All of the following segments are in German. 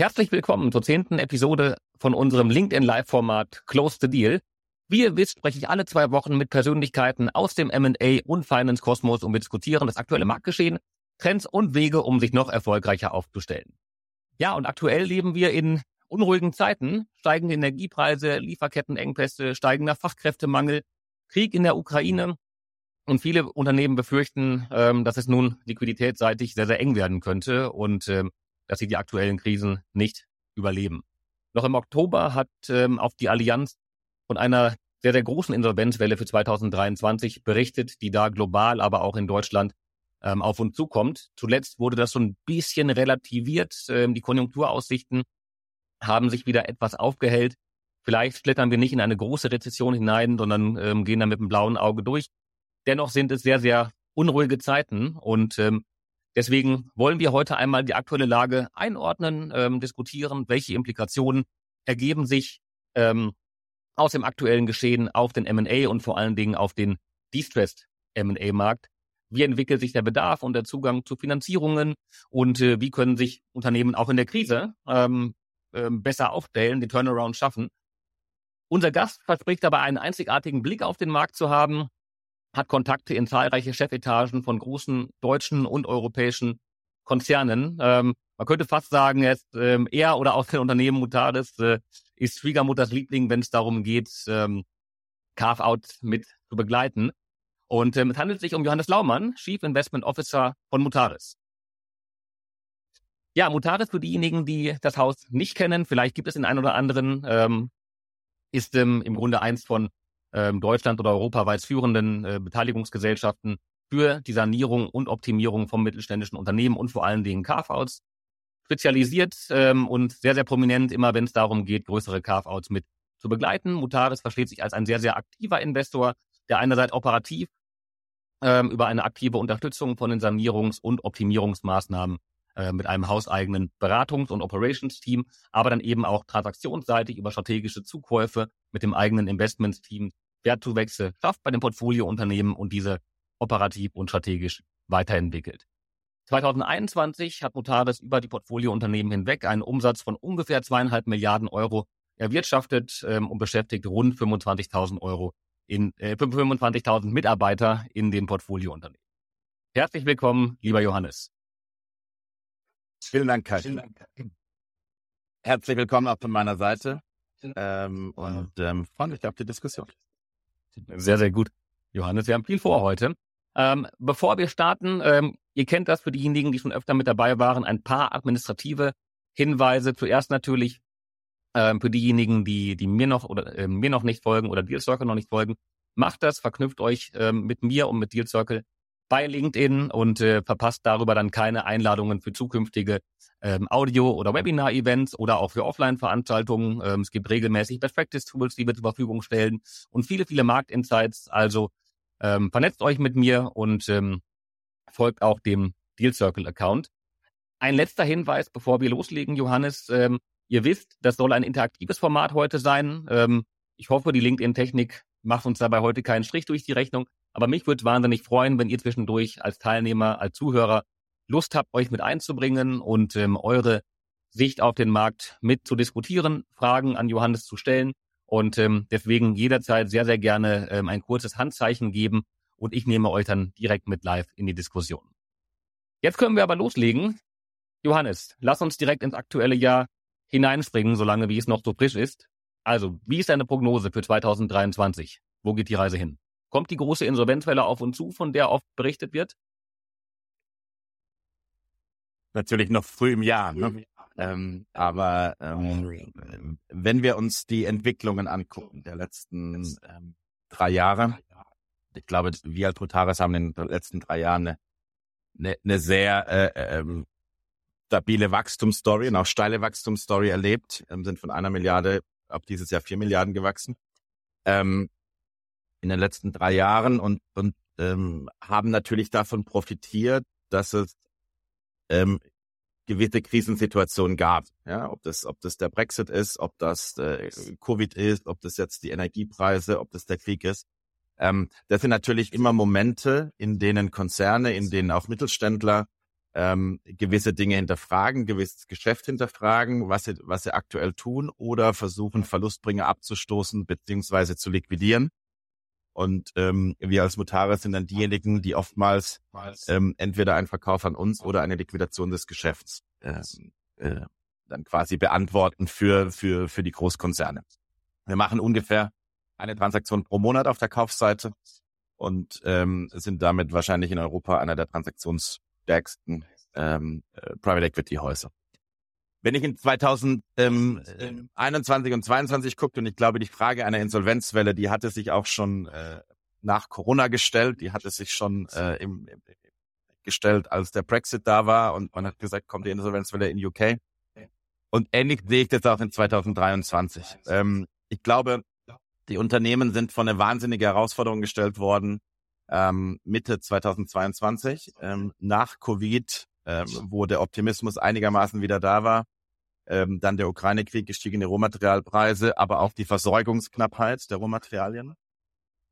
Herzlich willkommen zur zehnten Episode von unserem LinkedIn Live-Format Close the Deal. Wie ihr wisst, spreche ich alle zwei Wochen mit Persönlichkeiten aus dem M&A und Finance-Kosmos und wir diskutieren das aktuelle Marktgeschehen, Trends und Wege, um sich noch erfolgreicher aufzustellen. Ja, und aktuell leben wir in unruhigen Zeiten, steigende Energiepreise, Lieferkettenengpässe, steigender Fachkräftemangel, Krieg in der Ukraine und viele Unternehmen befürchten, ähm, dass es nun liquiditätsseitig sehr, sehr eng werden könnte und ähm, dass sie die aktuellen Krisen nicht überleben. Noch im Oktober hat ähm, auf die Allianz von einer sehr, sehr großen Insolvenzwelle für 2023 berichtet, die da global, aber auch in Deutschland ähm, auf uns zukommt. Zuletzt wurde das so ein bisschen relativiert. Ähm, die Konjunkturaussichten haben sich wieder etwas aufgehellt. Vielleicht schlittern wir nicht in eine große Rezession hinein, sondern ähm, gehen da mit einem blauen Auge durch. Dennoch sind es sehr, sehr unruhige Zeiten und ähm, Deswegen wollen wir heute einmal die aktuelle Lage einordnen, ähm, diskutieren, welche Implikationen ergeben sich ähm, aus dem aktuellen Geschehen auf den M&A und vor allen Dingen auf den Distressed M&A-Markt. Wie entwickelt sich der Bedarf und der Zugang zu Finanzierungen und äh, wie können sich Unternehmen auch in der Krise ähm, äh, besser aufstellen, den Turnaround schaffen? Unser Gast verspricht dabei einen einzigartigen Blick auf den Markt zu haben, hat Kontakte in zahlreiche Chefetagen von großen deutschen und europäischen Konzernen. Ähm, man könnte fast sagen, jetzt ähm, er oder auch der Unternehmen Mutares äh, ist Schwiegermutters Liebling, wenn es darum geht, ähm, Carve-out mit zu begleiten. Und ähm, es handelt sich um Johannes Laumann, Chief Investment Officer von Mutares. Ja, Mutares für diejenigen, die das Haus nicht kennen, vielleicht gibt es den einen oder anderen, ähm, ist ähm, im Grunde eins von ähm, Deutschland oder europaweit führenden äh, Beteiligungsgesellschaften für die Sanierung und Optimierung von mittelständischen Unternehmen und vor allen Dingen Carve-outs spezialisiert ähm, und sehr, sehr prominent, immer wenn es darum geht, größere Carve-outs mit zu begleiten. Mutaris versteht sich als ein sehr, sehr aktiver Investor, der einerseits operativ ähm, über eine aktive Unterstützung von den Sanierungs- und Optimierungsmaßnahmen äh, mit einem hauseigenen Beratungs- und Operations-Team, aber dann eben auch transaktionsseitig über strategische Zukäufe mit dem eigenen Investmentsteam Wertzuwächse schafft bei den Portfoliounternehmen und diese operativ und strategisch weiterentwickelt. 2021 hat Mutares über die Portfoliounternehmen hinweg einen Umsatz von ungefähr zweieinhalb Milliarden Euro erwirtschaftet ähm, und beschäftigt rund 25.000 Euro in äh, 25.000 Mitarbeiter in den Portfoliounternehmen. Herzlich willkommen, lieber Johannes. Vielen Dank, Kai. Herzlich willkommen auch von meiner Seite ähm, und ähm, freue mich auf die Diskussion. Sehr, sehr gut. Johannes, wir haben viel vor heute. Ähm, bevor wir starten, ähm, ihr kennt das für diejenigen, die schon öfter mit dabei waren, ein paar administrative Hinweise. Zuerst natürlich ähm, für diejenigen, die, die mir noch oder äh, mir noch nicht folgen oder Deal Circle noch nicht folgen. Macht das, verknüpft euch ähm, mit mir und mit Deal Circle bei LinkedIn und äh, verpasst darüber dann keine Einladungen für zukünftige ähm, Audio- oder Webinar-Events oder auch für Offline-Veranstaltungen. Ähm, es gibt regelmäßig Best-Practice-Tools, die wir zur Verfügung stellen und viele, viele Marktinsights. Also ähm, vernetzt euch mit mir und ähm, folgt auch dem Deal Circle-Account. Ein letzter Hinweis, bevor wir loslegen, Johannes. Ähm, ihr wisst, das soll ein interaktives Format heute sein. Ähm, ich hoffe, die LinkedIn-Technik macht uns dabei heute keinen Strich durch die Rechnung. Aber mich würde wahnsinnig freuen, wenn ihr zwischendurch als Teilnehmer, als Zuhörer Lust habt, euch mit einzubringen und ähm, eure Sicht auf den Markt mit zu diskutieren, Fragen an Johannes zu stellen und ähm, deswegen jederzeit sehr, sehr gerne ähm, ein kurzes Handzeichen geben und ich nehme euch dann direkt mit live in die Diskussion. Jetzt können wir aber loslegen. Johannes, lass uns direkt ins aktuelle Jahr hineinspringen, solange wie es noch so frisch ist. Also, wie ist deine Prognose für 2023? Wo geht die Reise hin? Kommt die große Insolvenzwelle auf uns zu, von der oft berichtet wird? Natürlich noch früh im Jahr, ne? Ähm, aber ähm, wenn wir uns die Entwicklungen angucken der letzten ähm, drei Jahre, ich glaube, wir als Rotaris haben in den letzten drei Jahren eine, eine, eine sehr äh, ähm, stabile Wachstumsstory und auch steile Wachstumsstory erlebt, ähm, sind von einer Milliarde ab dieses Jahr vier Milliarden gewachsen. Ähm, in den letzten drei Jahren und, und ähm, haben natürlich davon profitiert, dass es ähm, gewisse Krisensituationen gab. Ja, ob das, ob das der Brexit ist, ob das äh, Covid ist, ob das jetzt die Energiepreise, ob das der Krieg ist. Ähm, das sind natürlich immer Momente, in denen Konzerne, in denen auch Mittelständler ähm, gewisse Dinge hinterfragen, gewisses Geschäft hinterfragen, was sie, was sie aktuell tun oder versuchen, Verlustbringer abzustoßen beziehungsweise zu liquidieren. Und ähm, wir als Mutares sind dann diejenigen, die oftmals ähm, entweder einen Verkauf an uns oder eine Liquidation des Geschäfts äh, äh, dann quasi beantworten für, für, für die Großkonzerne. Wir machen ungefähr eine Transaktion pro Monat auf der Kaufseite und ähm, sind damit wahrscheinlich in Europa einer der transaktionsstärksten ähm, äh, Private Equity Häuser. Wenn ich in 2021 und 22 gucke, und ich glaube, die Frage einer Insolvenzwelle, die hatte sich auch schon äh, nach Corona gestellt, die hatte sich schon äh, im, im, gestellt, als der Brexit da war und man hat gesagt, kommt die Insolvenzwelle in UK. Und ähnlich sehe ich das auch in 2023. Ähm, ich glaube, die Unternehmen sind vor eine wahnsinnige Herausforderung gestellt worden, ähm, Mitte 2022, ähm, nach Covid, ähm, wo der Optimismus einigermaßen wieder da war. Ähm, dann der Ukraine-Krieg, gestiegene Rohmaterialpreise, aber auch die Versorgungsknappheit der Rohmaterialien.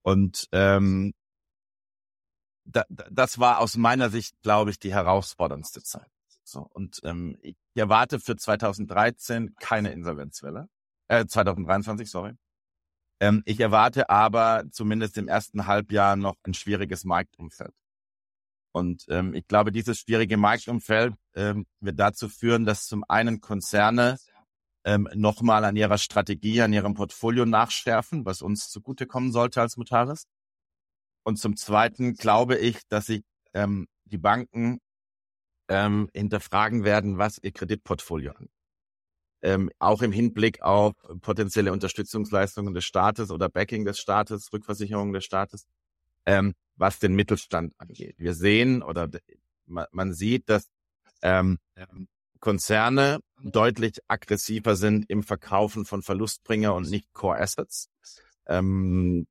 Und ähm, da, das war aus meiner Sicht, glaube ich, die herausforderndste Zeit. So, und ähm, ich erwarte für 2013 keine Insolvenzwelle. Äh, 2023, sorry. Ähm, ich erwarte aber zumindest im ersten Halbjahr noch ein schwieriges Marktumfeld. Und ähm, ich glaube, dieses schwierige Marktumfeld ähm, wird dazu führen, dass zum einen Konzerne ähm, nochmal an ihrer Strategie, an ihrem Portfolio nachschärfen, was uns zugutekommen sollte als Mutaris. Und zum Zweiten glaube ich, dass sich ähm, die Banken ähm, hinterfragen werden, was ihr Kreditportfolio angeht ähm, auch im Hinblick auf potenzielle Unterstützungsleistungen des Staates oder Backing des Staates, Rückversicherung des Staates, ähm, was den Mittelstand angeht. Wir sehen oder man, man sieht, dass ähm, Konzerne deutlich aggressiver sind im Verkaufen von Verlustbringer und nicht Core Assets. Ähm,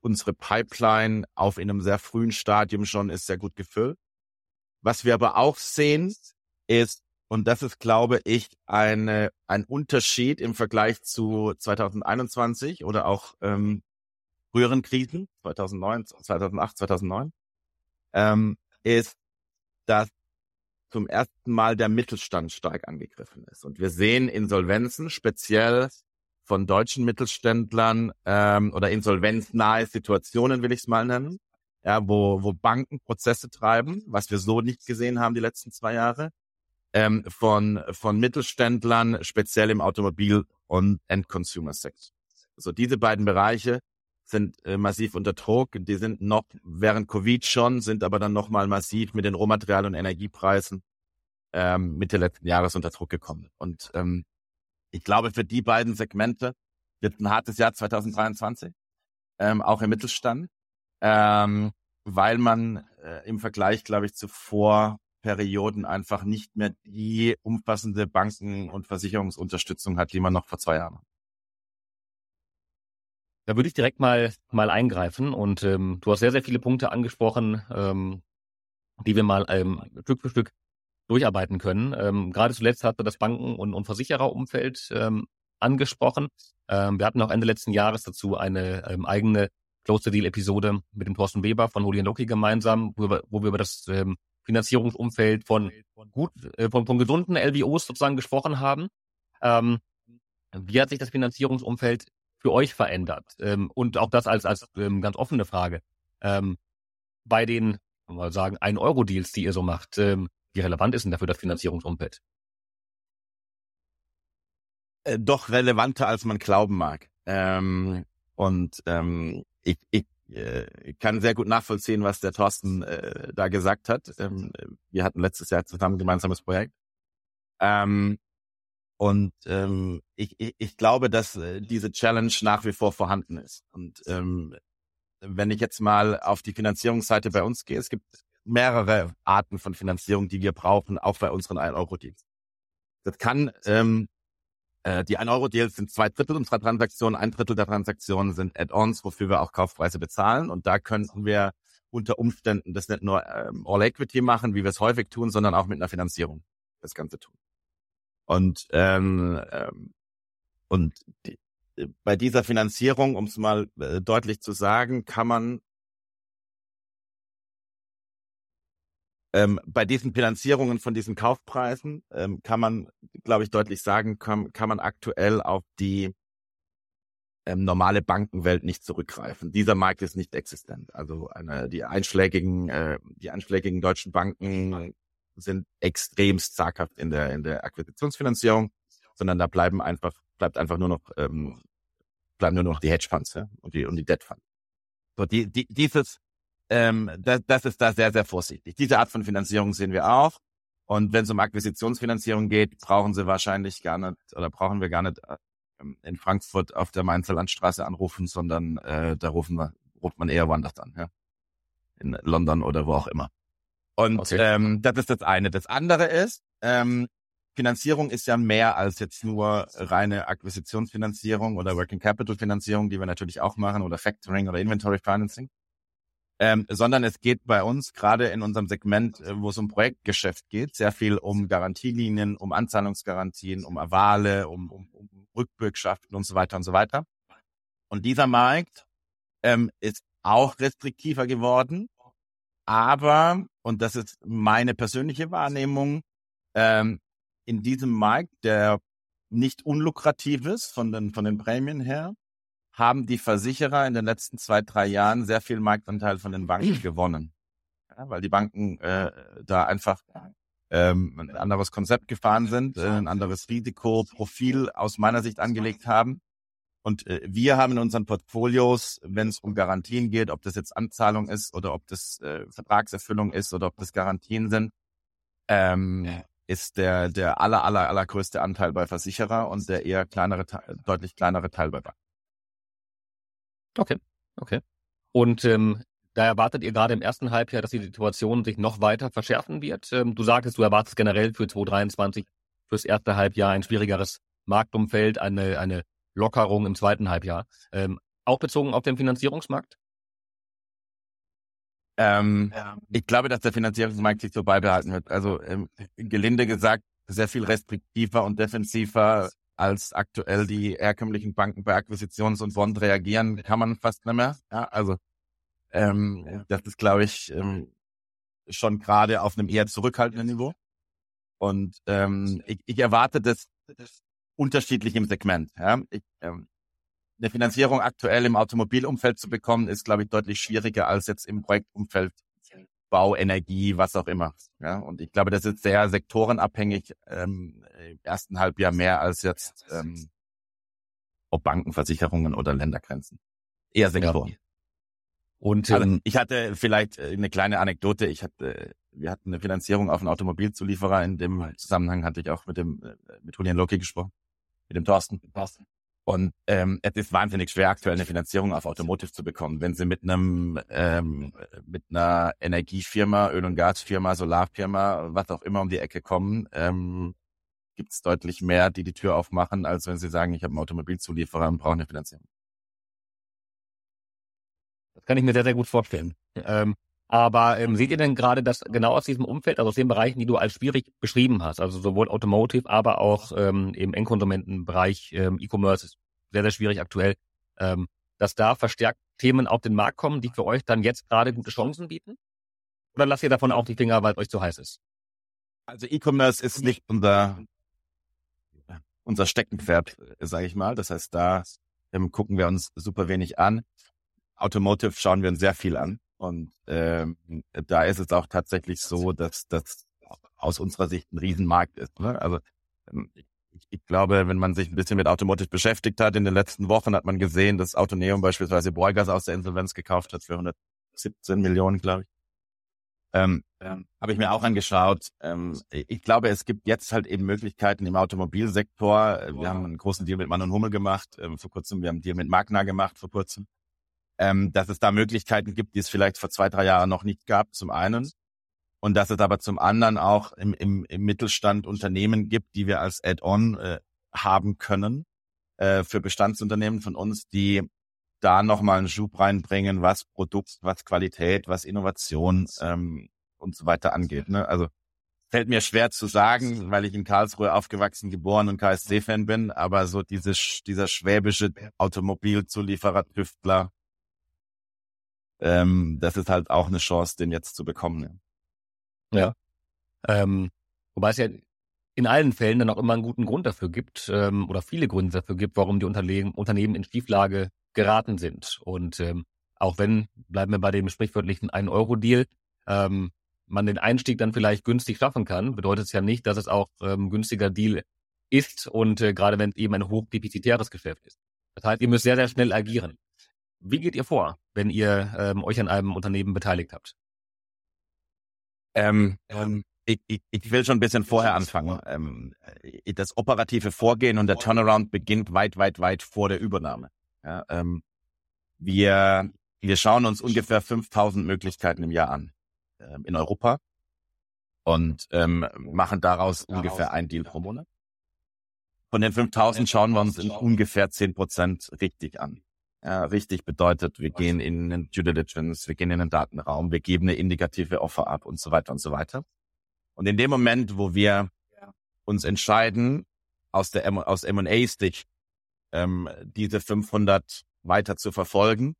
unsere Pipeline auf in einem sehr frühen Stadium schon ist sehr gut gefüllt. Was wir aber auch sehen, ist, und das ist, glaube ich, eine, ein Unterschied im Vergleich zu 2021 oder auch ähm, früheren Krisen, 2009, 2008, 2009, ähm, ist, dass zum ersten Mal der Mittelstand stark angegriffen ist. Und wir sehen Insolvenzen, speziell von deutschen Mittelständlern ähm, oder insolvenznahe Situationen, will ich es mal nennen, ja, wo, wo Banken Prozesse treiben, was wir so nicht gesehen haben die letzten zwei Jahre ähm, von, von Mittelständlern, speziell im Automobil- und End-Consumer-Sektor. So diese beiden Bereiche sind äh, massiv unter Druck. Die sind noch während Covid schon, sind aber dann nochmal massiv mit den Rohmaterial- und Energiepreisen ähm, Mitte letzten Jahres unter Druck gekommen. Und ähm, ich glaube, für die beiden Segmente wird ein hartes Jahr 2023, ähm, auch im Mittelstand, ähm, weil man äh, im Vergleich, glaube ich, zuvor Perioden einfach nicht mehr die umfassende Banken- und Versicherungsunterstützung hat, die man noch vor zwei Jahren hat. Da würde ich direkt mal mal eingreifen und ähm, du hast sehr sehr viele Punkte angesprochen, ähm, die wir mal ähm, Stück für Stück durcharbeiten können. Ähm, gerade zuletzt hatte das Banken- und, und Versichererumfeld ähm, angesprochen. Ähm, wir hatten auch Ende letzten Jahres dazu eine ähm, eigene Close the Deal Episode mit dem Thorsten Weber von Holy Loki gemeinsam, wo wir, wo wir über das ähm, Finanzierungsumfeld von gut, äh, von, von gesunden LBOs sozusagen gesprochen haben. Ähm, wie hat sich das Finanzierungsumfeld für euch verändert? Ähm, und auch das als, als ähm, ganz offene Frage. Ähm, bei den, mal sagen, 1-Euro-Deals, die ihr so macht, ähm, wie relevant ist denn dafür das Finanzierungsumfeld? Äh, doch relevanter, als man glauben mag. Ähm, und ähm, ich, ich äh, kann sehr gut nachvollziehen, was der Thorsten äh, da gesagt hat. Ähm, wir hatten letztes Jahr zusammen ein gemeinsames Projekt. Ähm, und ähm, ich, ich, ich glaube, dass äh, diese Challenge nach wie vor vorhanden ist. Und ähm, wenn ich jetzt mal auf die Finanzierungsseite bei uns gehe, es gibt mehrere Arten von Finanzierung, die wir brauchen, auch bei unseren 1-Euro-Deals. Das kann ähm, äh, die 1-Euro-Deals sind zwei Drittel unserer Transaktionen, ein Drittel der Transaktionen sind Add-ons, wofür wir auch Kaufpreise bezahlen. Und da könnten wir unter Umständen das nicht nur ähm, All-Equity machen, wie wir es häufig tun, sondern auch mit einer Finanzierung das Ganze tun. Und, ähm, ähm, und die, bei dieser Finanzierung, um es mal äh, deutlich zu sagen, kann man Ähm, bei diesen Finanzierungen von diesen Kaufpreisen ähm, kann man, glaube ich, deutlich sagen, kann, kann man aktuell auf die ähm, normale Bankenwelt nicht zurückgreifen. Dieser Markt ist nicht existent. Also eine, die einschlägigen, äh, die einschlägigen deutschen Banken sind extremst zaghaft in der in der Akquisitionsfinanzierung, sondern da bleiben einfach bleibt einfach nur noch ähm, bleiben nur noch die Hedgefonds ja, und die und die Debt Funds. So die, die dieses ähm, das, das ist da sehr sehr vorsichtig. Diese Art von Finanzierung sehen wir auch. Und wenn es um Akquisitionsfinanzierung geht, brauchen sie wahrscheinlich gar nicht oder brauchen wir gar nicht ähm, in Frankfurt auf der Mainzer Landstraße anrufen, sondern äh, da rufen wir, ruft man eher woanders an, ja. In London oder wo auch immer. Und okay. ähm, das ist das eine. Das andere ist, ähm, Finanzierung ist ja mehr als jetzt nur reine Akquisitionsfinanzierung oder Working Capital Finanzierung, die wir natürlich auch machen, oder Factoring oder Inventory Financing. Ähm, sondern es geht bei uns gerade in unserem Segment, äh, wo es um Projektgeschäft geht, sehr viel um Garantielinien, um Anzahlungsgarantien, um Avale, um, um, um Rückbürgschaften und so weiter und so weiter. Und dieser Markt ähm, ist auch restriktiver geworden, aber, und das ist meine persönliche Wahrnehmung, ähm, in diesem Markt, der nicht unlukrativ ist von den, von den Prämien her, haben die Versicherer in den letzten zwei, drei Jahren sehr viel Marktanteil von den Banken gewonnen. Ja, weil die Banken äh, da einfach ähm, ein anderes Konzept gefahren sind, äh, ein anderes Risikoprofil aus meiner Sicht angelegt haben. Und äh, wir haben in unseren Portfolios, wenn es um Garantien geht, ob das jetzt Anzahlung ist oder ob das äh, Vertragserfüllung ist oder ob das Garantien sind, ähm, ist der der aller aller allergrößte Anteil bei Versicherer und der eher kleinere deutlich kleinere Teil bei Bank. Okay, okay. Und ähm, da erwartet ihr gerade im ersten Halbjahr, dass die Situation sich noch weiter verschärfen wird. Ähm, du sagtest, du erwartest generell für 2023 fürs erste Halbjahr ein schwierigeres Marktumfeld, eine, eine Lockerung im zweiten Halbjahr. Ähm, auch bezogen auf den Finanzierungsmarkt? Ähm, ich glaube, dass der Finanzierungsmarkt sich so beibehalten wird. Also ähm, gelinde gesagt, sehr viel restriktiver und defensiver als aktuell die herkömmlichen Banken bei Akquisitions- und Bond reagieren, kann man fast nicht mehr. Ja, also ähm, das ist, glaube ich, ähm, schon gerade auf einem eher zurückhaltenden Niveau. Und ähm, ich, ich erwarte das, das unterschiedlich im Segment. Ja? Ich, ähm, eine Finanzierung aktuell im Automobilumfeld zu bekommen, ist, glaube ich, deutlich schwieriger als jetzt im Projektumfeld Bau, Energie, was auch immer. Ja, und ich glaube, das ist sehr sektorenabhängig ähm, im ersten Halbjahr mehr als jetzt ähm, ob Banken, Versicherungen oder Ländergrenzen. Eher Sektoren. Ja. Und also, ähm, ich hatte vielleicht äh, eine kleine Anekdote. Ich hatte, wir hatten eine Finanzierung auf einen Automobilzulieferer. In dem Zusammenhang hatte ich auch mit dem äh, mit Julian Loki gesprochen, mit dem Thorsten. Und ähm, es ist wahnsinnig schwer, aktuell eine Finanzierung auf Automotive zu bekommen. Wenn Sie mit einem ähm, mit einer Energiefirma, Öl- und Gasfirma, Solarfirma, was auch immer um die Ecke kommen, ähm, gibt es deutlich mehr, die die Tür aufmachen, als wenn Sie sagen, ich habe einen Automobilzulieferer und brauche eine Finanzierung. Das kann ich mir sehr, sehr gut vorstellen. Ähm, aber ähm, seht ihr denn gerade, dass genau aus diesem Umfeld, also aus den Bereichen, die du als schwierig beschrieben hast, also sowohl Automotive, aber auch ähm, im Endkonsumentenbereich, ähm, E-Commerce ist sehr, sehr schwierig aktuell, ähm, dass da verstärkt Themen auf den Markt kommen, die für euch dann jetzt gerade gute Chancen bieten? Oder lasst ihr davon auch die Finger, weil es euch zu heiß ist? Also E-Commerce ist nicht unser, unser Steckenpferd, sage ich mal. Das heißt, da ähm, gucken wir uns super wenig an. Automotive schauen wir uns sehr viel an. Und ähm, da ist es auch tatsächlich so, dass das aus unserer Sicht ein Riesenmarkt ist. Ne? Also ähm, ich, ich glaube, wenn man sich ein bisschen mit Automotive beschäftigt hat, in den letzten Wochen hat man gesehen, dass Autoneum beispielsweise Borgas aus der Insolvenz gekauft hat für 117 Millionen, glaube ich. Ähm, ähm, Habe ich mir auch angeschaut. Ähm, ich glaube, es gibt jetzt halt eben Möglichkeiten im Automobilsektor. Wir haben einen großen Deal mit Mann und Hummel gemacht ähm, vor kurzem. Wir haben einen Deal mit Magna gemacht vor kurzem ähm, dass es da Möglichkeiten gibt, die es vielleicht vor zwei, drei Jahren noch nicht gab, zum einen. Und dass es aber zum anderen auch im, im, im Mittelstand Unternehmen gibt, die wir als Add-on äh, haben können äh, für Bestandsunternehmen von uns, die da nochmal einen Schub reinbringen, was Produkt, was Qualität, was Innovation ähm, und so weiter angeht. Ne? Also fällt mir schwer zu sagen, weil ich in Karlsruhe aufgewachsen, geboren und KSC-Fan bin, aber so dieses, dieser schwäbische Automobilzulieferer, Tüftler, ähm, das ist halt auch eine Chance, den jetzt zu bekommen. Ja. Ähm, wobei es ja in allen Fällen dann auch immer einen guten Grund dafür gibt ähm, oder viele Gründe dafür gibt, warum die Unternehmen, Unternehmen in Schieflage geraten sind. Und ähm, auch wenn, bleiben wir bei dem sprichwörtlichen 1-Euro-Deal, ähm, man den Einstieg dann vielleicht günstig schaffen kann, bedeutet es ja nicht, dass es auch ähm, günstiger Deal ist und äh, gerade wenn es eben ein hochdefizitäres Geschäft ist. Das heißt, ihr müsst sehr, sehr schnell agieren. Wie geht ihr vor, wenn ihr ähm, euch an einem Unternehmen beteiligt habt? Ähm, ähm, ich, ich, ich will schon ein bisschen vorher anfangen. Ähm, das operative Vorgehen und der Turnaround beginnt weit, weit, weit vor der Übernahme. Ja, ähm, wir, wir schauen uns ungefähr 5000 Möglichkeiten im Jahr an äh, in Europa und ähm, machen daraus ungefähr ein Deal pro Monat. Von den 5000 schauen wir uns in ungefähr 10 Prozent richtig an. Ja, richtig bedeutet, wir gehen in den Due Diligence, wir gehen in den Datenraum, wir geben eine indikative Offer ab und so weiter und so weiter. Und in dem Moment, wo wir uns entscheiden, aus der M aus M&A-Stick ähm, diese 500 weiter zu verfolgen,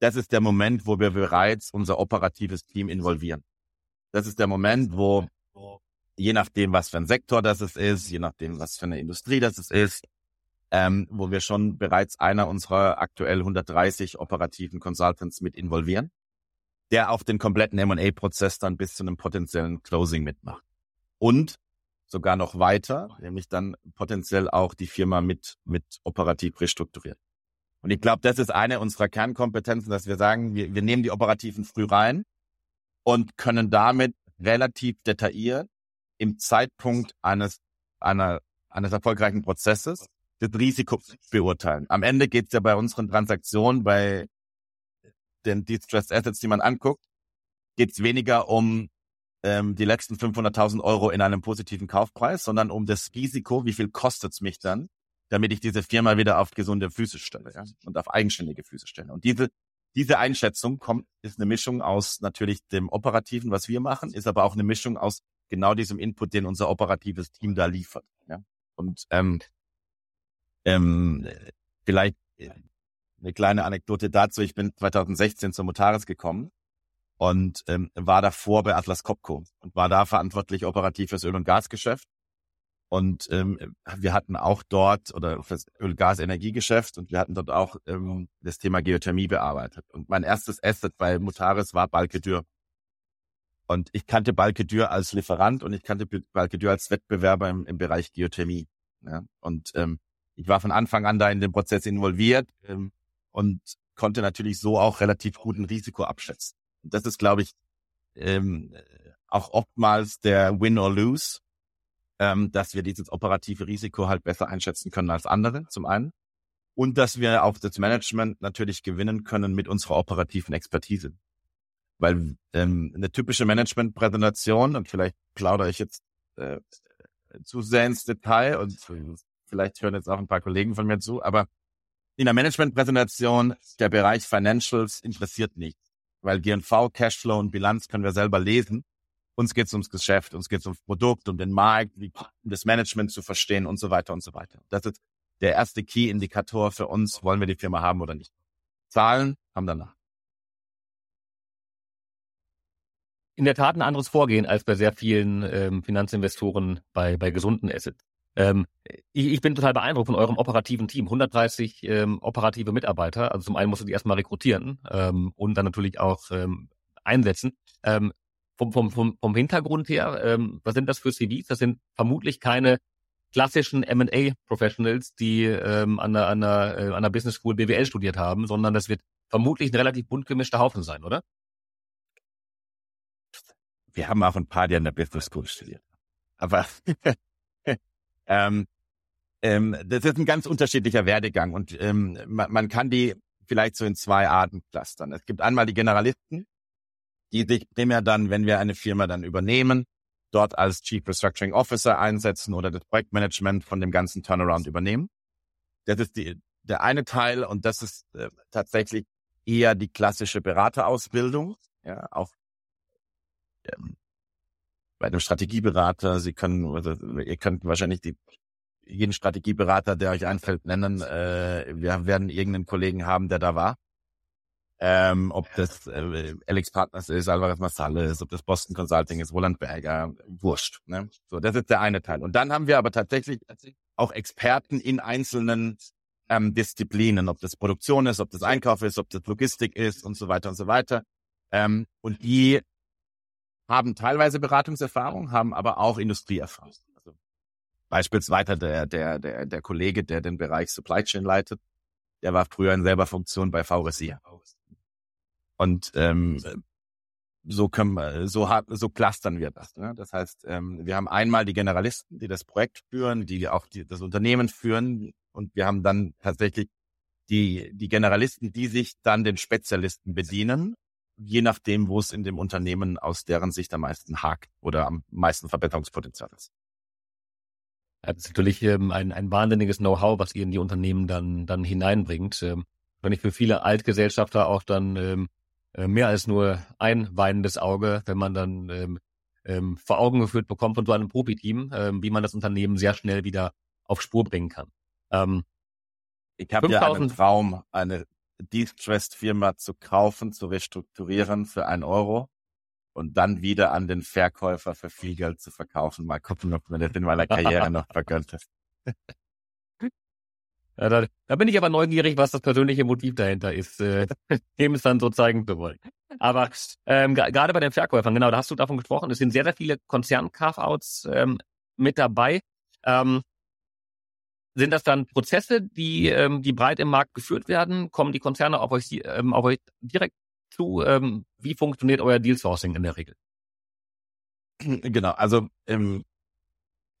das ist der Moment, wo wir bereits unser operatives Team involvieren. Das ist der Moment, wo je nachdem, was für ein Sektor das ist, je nachdem, was für eine Industrie das ist, ähm, wo wir schon bereits einer unserer aktuell 130 operativen Consultants mit involvieren, der auch den kompletten M&A-Prozess dann bis zu einem potenziellen Closing mitmacht. Und sogar noch weiter, nämlich dann potenziell auch die Firma mit, mit operativ restrukturiert. Und ich glaube, das ist eine unserer Kernkompetenzen, dass wir sagen, wir, wir nehmen die Operativen früh rein und können damit relativ detailliert im Zeitpunkt eines, einer, eines erfolgreichen Prozesses das Risiko beurteilen. Am Ende geht es ja bei unseren Transaktionen, bei den Distressed Assets, die man anguckt, geht es weniger um ähm, die letzten 500.000 Euro in einem positiven Kaufpreis, sondern um das Risiko, wie viel kostet es mich dann, damit ich diese Firma wieder auf gesunde Füße stelle ja, und auf eigenständige Füße stelle. Und diese, diese Einschätzung kommt, ist eine Mischung aus natürlich dem Operativen, was wir machen, ist aber auch eine Mischung aus genau diesem Input, den unser operatives Team da liefert. Ja. Und ähm, ähm, vielleicht äh, eine kleine Anekdote dazu. Ich bin 2016 zur Motaris gekommen und ähm, war davor bei Atlas Copco und war da verantwortlich operativ fürs Öl- und Gasgeschäft. Und ähm, wir hatten auch dort oder fürs Öl-Gas-Energiegeschäft und wir hatten dort auch ähm, das Thema Geothermie bearbeitet. Und mein erstes Asset bei Motaris war Balkedür. Und ich kannte Balkedür als Lieferant und ich kannte Balkedür als Wettbewerber im, im Bereich Geothermie. Ja? Und ähm, ich war von Anfang an da in den Prozess involviert ähm, und konnte natürlich so auch relativ guten Risiko abschätzen. Und das ist, glaube ich, ähm, auch oftmals der Win or Lose, ähm, dass wir dieses operative Risiko halt besser einschätzen können als andere, zum einen. Und dass wir auch das Management natürlich gewinnen können mit unserer operativen Expertise. Weil ähm, eine typische Management-Präsentation, und vielleicht plaudere ich jetzt äh, zu sehr ins Detail und vielleicht hören jetzt auch ein paar Kollegen von mir zu, aber in der Management-Präsentation der Bereich Financials interessiert nicht, weil G&V, Cashflow und Bilanz können wir selber lesen. Uns geht es ums Geschäft, uns geht es ums Produkt, um den Markt, wie, das Management zu verstehen und so weiter und so weiter. Das ist der erste Key-Indikator für uns, wollen wir die Firma haben oder nicht. Zahlen haben danach. In der Tat ein anderes Vorgehen als bei sehr vielen ähm, Finanzinvestoren bei, bei gesunden Assets. Ähm, ich, ich bin total beeindruckt von eurem operativen Team. 130 ähm, operative Mitarbeiter. Also zum einen musst du die erstmal rekrutieren ähm, und dann natürlich auch ähm, einsetzen. Ähm, vom, vom, vom, vom Hintergrund her, ähm, was sind das für CVs? Das sind vermutlich keine klassischen M&A-Professionals, die ähm, an, der, an, der, äh, an der Business School BWL studiert haben, sondern das wird vermutlich ein relativ bunt gemischter Haufen sein, oder? Wir haben auch ein paar, die an der Business School studiert. Aber Ähm, ähm, das ist ein ganz unterschiedlicher Werdegang und ähm, man, man kann die vielleicht so in zwei Arten clustern. Es gibt einmal die Generalisten, die sich primär dann, wenn wir eine Firma dann übernehmen, dort als Chief Restructuring Officer einsetzen oder das Projektmanagement von dem ganzen Turnaround übernehmen. Das ist die, der eine Teil und das ist äh, tatsächlich eher die klassische Beraterausbildung, ja, auch ähm, bei einem Strategieberater, Sie können, also ihr könnt wahrscheinlich die, jeden Strategieberater, der euch einfällt, nennen. Äh, wir werden irgendeinen Kollegen haben, der da war. Ähm, ob das äh, Alex Partners ist, Alvarez Masalle ist, ob das Boston Consulting ist, Roland Berger, wurscht. Ne? So, das ist der eine Teil. Und dann haben wir aber tatsächlich auch Experten in einzelnen ähm, Disziplinen, ob das Produktion ist, ob das Einkauf ist, ob das Logistik ist und so weiter und so weiter. Ähm, und die haben teilweise Beratungserfahrung, haben aber auch Industrieerfahrung. Also beispielsweise der, der, der, der Kollege, der den Bereich Supply Chain leitet, der war früher in selber Funktion bei VRSI. Und ähm, so können wir, so so clustern wir das. Ne? Das heißt, ähm, wir haben einmal die Generalisten, die das Projekt führen, die auch die, das Unternehmen führen, und wir haben dann tatsächlich die die Generalisten, die sich dann den Spezialisten bedienen, je nachdem, wo es in dem Unternehmen aus deren Sicht am meisten hakt oder am meisten Verbesserungspotenzial ist. Das ist natürlich ähm, ein, ein wahnsinniges Know-how, was ihr in die Unternehmen dann, dann hineinbringt. Ähm, wenn ich für viele Altgesellschafter auch dann ähm, äh, mehr als nur ein weinendes Auge, wenn man dann ähm, ähm, vor Augen geführt bekommt von so einem Profi-Team, ähm, wie man das Unternehmen sehr schnell wieder auf Spur bringen kann. Ähm, ich habe ja einen Traum, eine Distressed-Firma zu kaufen, zu restrukturieren für einen Euro und dann wieder an den Verkäufer für viel Geld zu verkaufen. Mal gucken, ob mir das in meiner Karriere noch vergönnt ist. Ja, da, da bin ich aber neugierig, was das persönliche Motiv dahinter ist, äh, dem es dann so zeigen zu wollen. Aber ähm, gerade bei den Verkäufern, genau, da hast du davon gesprochen, es sind sehr, sehr viele Konzern-Carve-Outs ähm, mit dabei. Ähm, sind das dann Prozesse, die, ähm, die breit im Markt geführt werden? Kommen die Konzerne auf euch, ähm, auf euch direkt zu? Ähm, wie funktioniert euer Deal-Sourcing in der Regel? Genau, also ähm,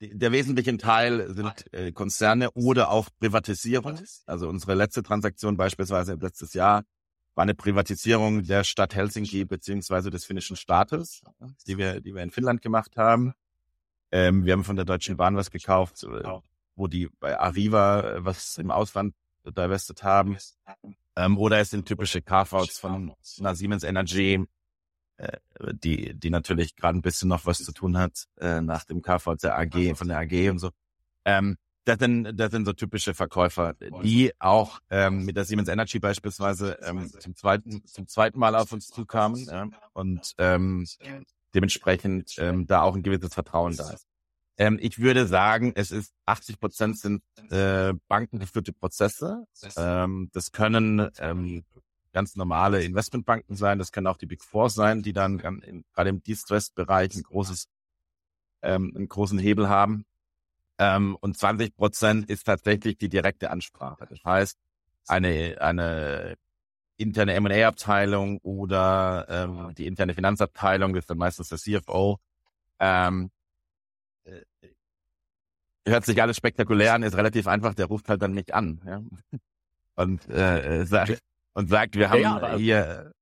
der wesentliche Teil sind äh, Konzerne oder auch Privatisierung. Also unsere letzte Transaktion beispielsweise letztes Jahr war eine Privatisierung der Stadt Helsinki beziehungsweise des finnischen Staates, die wir, die wir in Finnland gemacht haben. Ähm, wir haben von der Deutschen Bahn was gekauft, äh, wo die bei Arriva äh, was im Ausland divested haben. Ähm, oder es sind typische Carve-outs von einer Siemens Energy, äh, die, die natürlich gerade ein bisschen noch was zu tun hat äh, nach dem KV der AG, von der AG und so. Ähm, das sind, das sind so typische Verkäufer, die auch ähm, mit der Siemens Energy beispielsweise ähm, zum zweiten, zum zweiten Mal auf uns zukamen ja, und ähm, dementsprechend ähm, da auch ein gewisses Vertrauen da ist. Ähm, ich würde sagen, es ist 80 Prozent sind äh, bankengeführte Prozesse. Ähm, das können ähm, ganz normale Investmentbanken sein, das können auch die Big Four sein, die dann in, gerade im Distress-Bereich ein großes, ähm, einen großen Hebel haben. Ähm, und 20 Prozent ist tatsächlich die direkte Ansprache. Das heißt, eine, eine interne M&A-Abteilung oder ähm, die interne Finanzabteilung, das ist dann meistens der CFO, ähm, äh, hört sich alles spektakulär an, ist relativ einfach, der ruft halt dann mich an. Ja? Und äh, sagt, und sagt, wir haben ja, hier,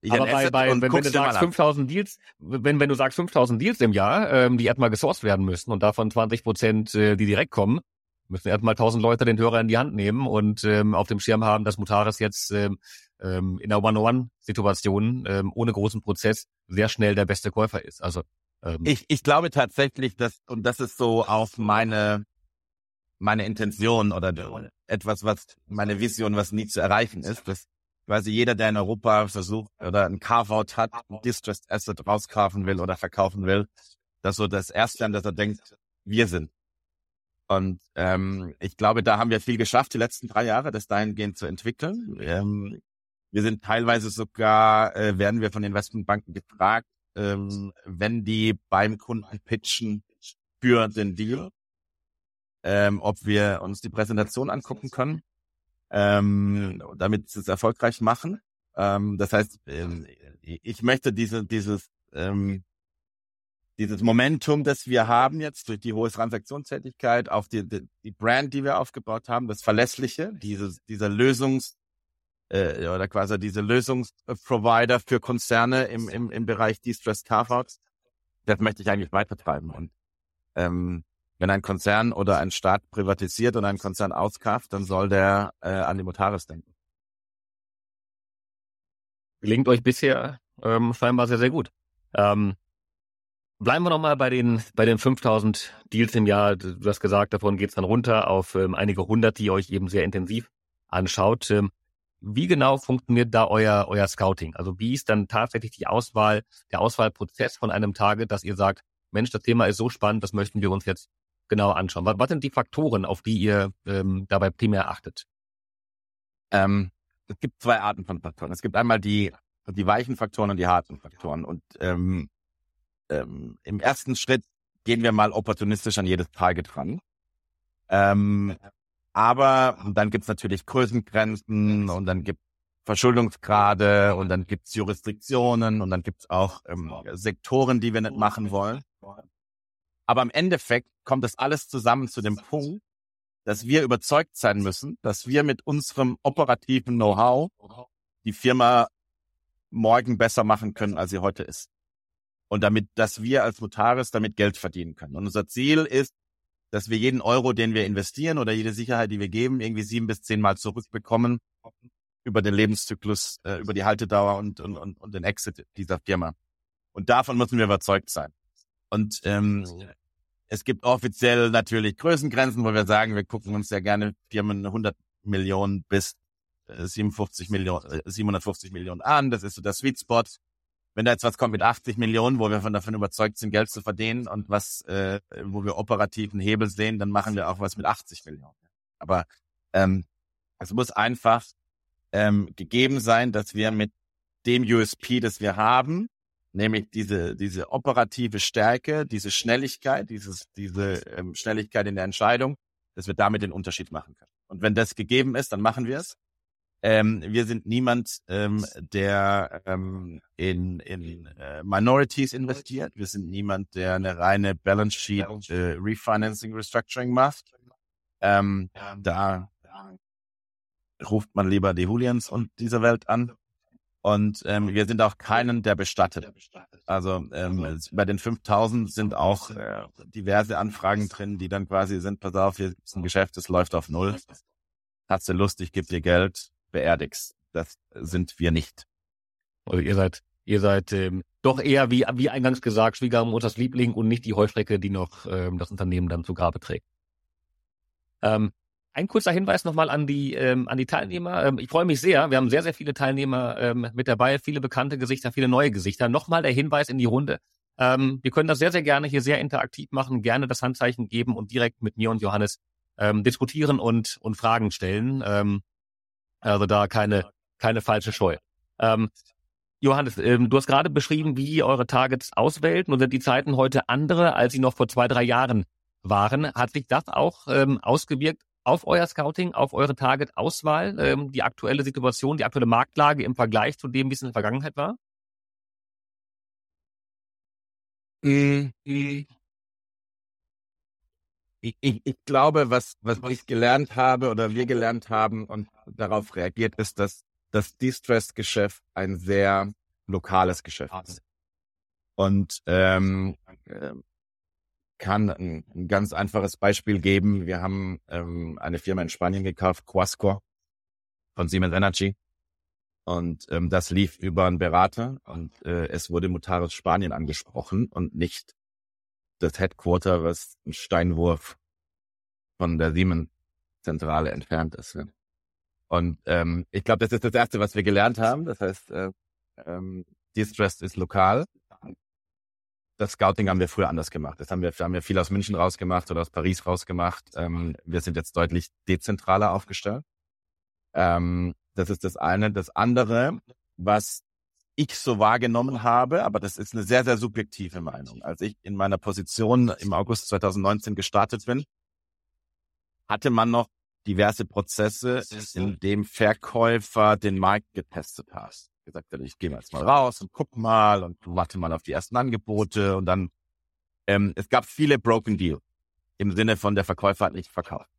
hier aber bei, bei, wenn, wenn du sagst 5000 Deals, wenn, wenn du sagst 5000 Deals im Jahr, ähm, die erstmal gesourced werden müssen und davon 20 Prozent, äh, die direkt kommen, müssen erstmal 1000 Leute den Hörer in die Hand nehmen und ähm, auf dem Schirm haben, dass Mutaris jetzt ähm, ähm, in der One-on-One-Situation ähm, ohne großen Prozess sehr schnell der beste Käufer ist. Also ähm, ich, ich glaube tatsächlich, dass und das ist so auf meine meine Intention oder etwas, was meine Vision, was nie zu erreichen ist, dass quasi jeder, der in Europa versucht oder ein Carve-out hat, ein Distressed Asset rauskaufen will oder verkaufen will, dass so das Erste, an das er denkt, wir sind. Und ähm, ich glaube, da haben wir viel geschafft, die letzten drei Jahre, das dahingehend zu entwickeln. Ähm, wir sind teilweise sogar, äh, werden wir von Investmentbanken gefragt, ähm, wenn die beim Kunden pitchen für den Deal, ähm, ob wir uns die Präsentation angucken können, ähm, damit sie es erfolgreich machen. Ähm, das heißt, ähm, ich möchte diese, dieses, ähm, dieses Momentum, das wir haben jetzt durch die hohe Transaktionstätigkeit auf die, die, die Brand, die wir aufgebaut haben, das Verlässliche, dieses, dieser Lösungs, äh, oder quasi diese Lösungsprovider für Konzerne im, im, im Bereich Distress Carve-Outs, das möchte ich eigentlich weitertreiben. Und ähm, wenn ein Konzern oder ein Staat privatisiert und ein Konzern auskauft, dann soll der äh, an die Motaris denken. Gelingt euch bisher ähm, scheinbar sehr, sehr gut. Ähm, bleiben wir nochmal bei den, bei den 5000 Deals im Jahr. Du hast gesagt, davon geht's dann runter auf ähm, einige hundert, die ihr euch eben sehr intensiv anschaut. Ähm, wie genau funktioniert da euer, euer Scouting? Also wie ist dann tatsächlich die Auswahl, der Auswahlprozess von einem Target, dass ihr sagt, Mensch, das Thema ist so spannend, das möchten wir uns jetzt genau anschauen. Was, was sind die Faktoren, auf die ihr ähm, dabei primär achtet? Ähm, es gibt zwei Arten von Faktoren. Es gibt einmal die, die weichen Faktoren und die harten Faktoren. Und ähm, ähm, im ersten Schritt gehen wir mal opportunistisch an jedes Target ran. Ähm, aber dann gibt's natürlich Größengrenzen und dann gibt Verschuldungsgrade und dann gibt's Jurisdiktionen und dann gibt's auch ähm, Sektoren, die wir nicht machen wollen. Aber im Endeffekt kommt das alles zusammen zu dem Punkt, dass wir überzeugt sein müssen, dass wir mit unserem operativen Know-how die Firma morgen besser machen können, als sie heute ist. Und damit, dass wir als Notaris damit Geld verdienen können. Und unser Ziel ist, dass wir jeden Euro, den wir investieren oder jede Sicherheit, die wir geben, irgendwie sieben bis zehnmal zurückbekommen über den Lebenszyklus, äh, über die Haltedauer und, und, und, und den Exit dieser Firma. Und davon müssen wir überzeugt sein. Und ähm, es gibt offiziell natürlich Größengrenzen, wo wir sagen, wir gucken uns ja gerne Firmen 100 Millionen bis 57 äh, Millionen, 750 äh, Millionen an. Das ist so der Sweet Spot wenn da jetzt was kommt mit 80 Millionen, wo wir von davon überzeugt sind, Geld zu verdienen und was, äh, wo wir operativen Hebel sehen, dann machen wir auch was mit 80 Millionen. Aber ähm, es muss einfach ähm, gegeben sein, dass wir mit dem USP, das wir haben, nämlich diese diese operative Stärke, diese Schnelligkeit, dieses diese ähm, Schnelligkeit in der Entscheidung, dass wir damit den Unterschied machen können. Und wenn das gegeben ist, dann machen wir es. Ähm, wir sind niemand, ähm, der ähm, in, in äh, Minorities investiert. Wir sind niemand, der eine reine Balance Sheet äh, Refinancing Restructuring macht. Ähm, da ruft man lieber die Julians und dieser Welt an. Und ähm, wir sind auch keinen, der bestattet. Also ähm, bei den 5000 sind auch äh, diverse Anfragen drin, die dann quasi sind, pass auf, hier ist ein Geschäft, das läuft auf Null. Hast du Lust, ich gebe dir Geld beerdigst. Das sind wir nicht. Also ihr seid, ihr seid ähm, doch eher wie, wie eingangs gesagt, Schwiegermutters Liebling und nicht die Heuschrecke, die noch ähm, das Unternehmen dann zu Grabe trägt. Ähm, ein kurzer Hinweis nochmal an die ähm, an die Teilnehmer. Ähm, ich freue mich sehr. Wir haben sehr, sehr viele Teilnehmer ähm, mit dabei, viele bekannte Gesichter, viele neue Gesichter. Nochmal der Hinweis in die Runde. Ähm, wir können das sehr, sehr gerne hier sehr interaktiv machen, gerne das Handzeichen geben und direkt mit mir und Johannes ähm, diskutieren und, und Fragen stellen. Ähm, also da keine, keine falsche Scheu. Ähm, Johannes, ähm, du hast gerade beschrieben, wie ihr eure Targets auswählt. Nun sind die Zeiten heute andere, als sie noch vor zwei, drei Jahren waren. Hat sich das auch ähm, ausgewirkt auf euer Scouting, auf eure Target-Auswahl, ähm, die aktuelle Situation, die aktuelle Marktlage im Vergleich zu dem, wie es in der Vergangenheit war? Mhm ich, ich, ich glaube, was, was ich gelernt habe oder wir gelernt haben und darauf reagiert, ist, dass das Distress-Geschäft ein sehr lokales Geschäft ist. Und ähm, äh, kann ein, ein, ganz einfaches Beispiel geben. Wir haben ähm, eine Firma in Spanien gekauft, Quascor von Siemens Energy. Und ähm, das lief über einen Berater und äh, es wurde Mutaris Spanien angesprochen und nicht das Headquarter, was ein Steinwurf von der Siemens-Zentrale entfernt ist. Und ähm, ich glaube, das ist das Erste, was wir gelernt haben. Das heißt, äh, ähm, Distress ist lokal. Das Scouting haben wir früher anders gemacht. Das haben wir, haben wir viel aus München rausgemacht oder aus Paris rausgemacht. Ähm, wir sind jetzt deutlich dezentraler aufgestellt. Ähm, das ist das eine. Das andere, was ich so wahrgenommen habe, aber das ist eine sehr, sehr subjektive Meinung. Als ich in meiner Position im August 2019 gestartet bin, hatte man noch diverse Prozesse, in dem Verkäufer den Markt getestet hat. Gesagt hat, ich gehe mal jetzt mal raus und guck mal und warte mal auf die ersten Angebote und dann, ähm, es gab viele Broken Deal im Sinne von der Verkäufer hat nicht verkauft.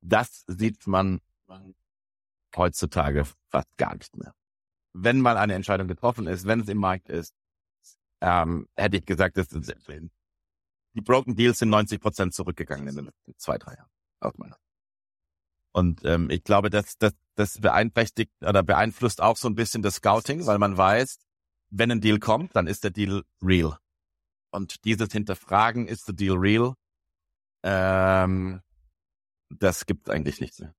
Das sieht man heutzutage fast gar nicht mehr wenn mal eine Entscheidung getroffen ist, wenn es im Markt ist, ähm, hätte ich gesagt, das ist die Broken Deals sind 90 Prozent zurückgegangen in den letzten zwei, drei Jahren. Aus meiner. Und ähm, ich glaube, dass das, das beeinträchtigt oder beeinflusst auch so ein bisschen das Scouting, weil man weiß, wenn ein Deal kommt, dann ist der Deal real. Und dieses Hinterfragen, ist der Deal real? Ähm, das gibt eigentlich nichts mehr.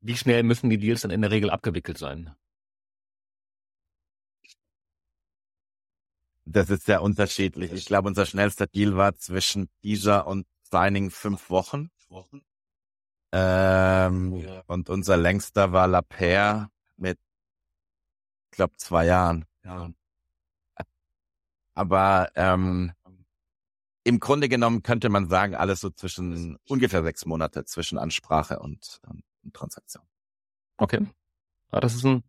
wie schnell müssen die Deals dann in der Regel abgewickelt sein? Das ist sehr unterschiedlich. Ich glaube, unser schnellster Deal war zwischen dieser und Signing fünf Wochen. Ähm, und unser längster war La Paire mit, ich glaube, zwei Jahren. Aber ähm, im Grunde genommen könnte man sagen, alles so zwischen ungefähr sechs Monate zwischen Ansprache und, und Transaktion. Okay. Ja, das ist ein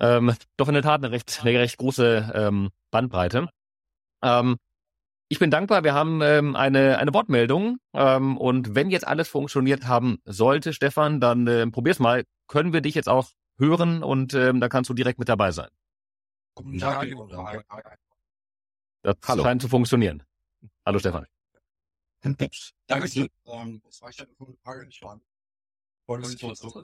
ähm, doch in der Tat eine recht, eine recht große ähm, Bandbreite. Ähm, ich bin dankbar, wir haben ähm, eine, eine Wortmeldung ähm, und wenn jetzt alles funktioniert haben sollte, Stefan, dann äh, probier's mal. Können wir dich jetzt auch hören und ähm, da kannst du direkt mit dabei sein. Guten Tag. Das Hallo. scheint zu funktionieren. Hallo Stefan. Danke schön. Ähm, das war ich Frage das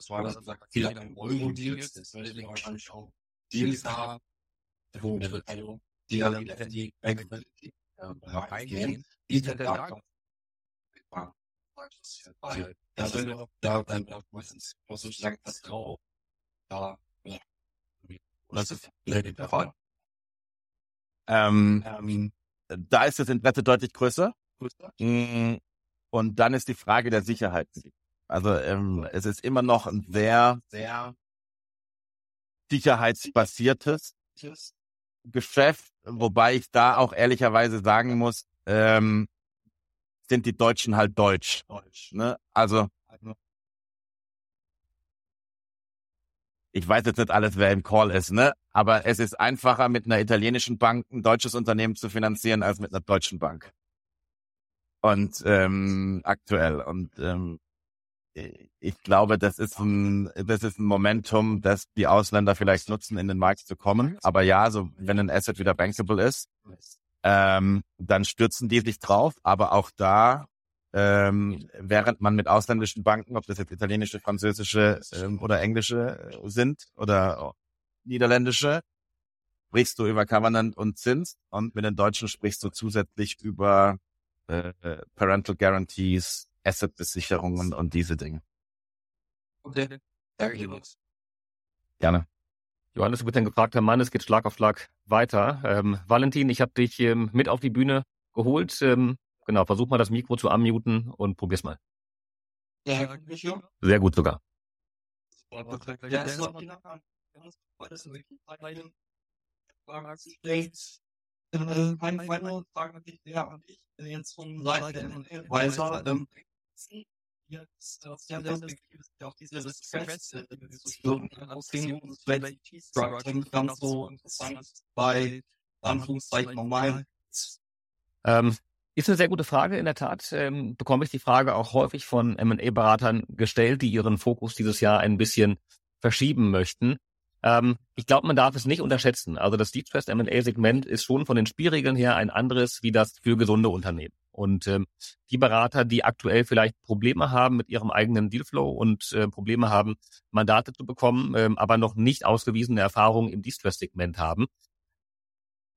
war, viele haben Euro-Deals, das werdet ihr wahrscheinlich auch Deals haben, wo Beteiligung, die reingehen, die dann der Markt das ist ja da dann meistens auch sozusagen das Grau. Da, ja. Und das ist vielleicht der Fall. Ähm, Ähm, da ist das Interesse deutlich größer. größter Mm, Und dann ist die Frage der Sicherheit. Also ähm, es ist immer noch ein sehr sehr sicherheitsbasiertes Geschäft, wobei ich da auch ehrlicherweise sagen muss, ähm, sind die Deutschen halt deutsch. Deutsch. Ne? Also ich weiß jetzt nicht alles, wer im Call ist, ne? Aber es ist einfacher, mit einer italienischen Bank ein deutsches Unternehmen zu finanzieren, als mit einer deutschen Bank. Und ähm, aktuell. Und ähm, ich glaube, das ist ein, das ist ein Momentum, das die Ausländer vielleicht nutzen, in den Markt zu kommen. Aber ja, so wenn ein Asset wieder bankable ist, ähm, dann stürzen die sich drauf. Aber auch da, ähm, während man mit ausländischen Banken, ob das jetzt italienische, französische ähm, oder englische äh, sind oder niederländische, sprichst du über Covenant und Zins und mit den Deutschen sprichst du zusätzlich über äh, äh, Parental Guarantees, Asset-Besicherungen und diese Dinge. Okay. Danke dir. Gerne. Johannes, du bist ein gefragter Mann, es geht Schlag auf Schlag weiter. Ähm, Valentin, ich habe dich ähm, mit auf die Bühne geholt. Ähm, genau, versuch mal das Mikro zu unmuten und probier's mal. Ja, danke schön. Sehr gut sogar. Ja, es war Freunde fragen natürlich sehr und ich bin jetzt von Seiten der Weiser, jetzt, das ja das auch diese Diskussion aussehen und vielleicht Structuring ganz so interessant ist bei Anführungszeichen normal. Ähm, ist eine sehr gute Frage. In der Tat ähm, bekomme ich die Frage auch häufig von M&A-Beratern gestellt, die ihren Fokus dieses Jahr ein bisschen verschieben möchten. Ähm, ich glaube, man darf es nicht unterschätzen. Also das Distressed M&A-Segment ist schon von den Spielregeln her ein anderes wie das für gesunde Unternehmen. Und ähm, die Berater, die aktuell vielleicht Probleme haben mit ihrem eigenen Dealflow und äh, Probleme haben, Mandate zu bekommen, ähm, aber noch nicht ausgewiesene Erfahrungen im Distressed-Segment haben,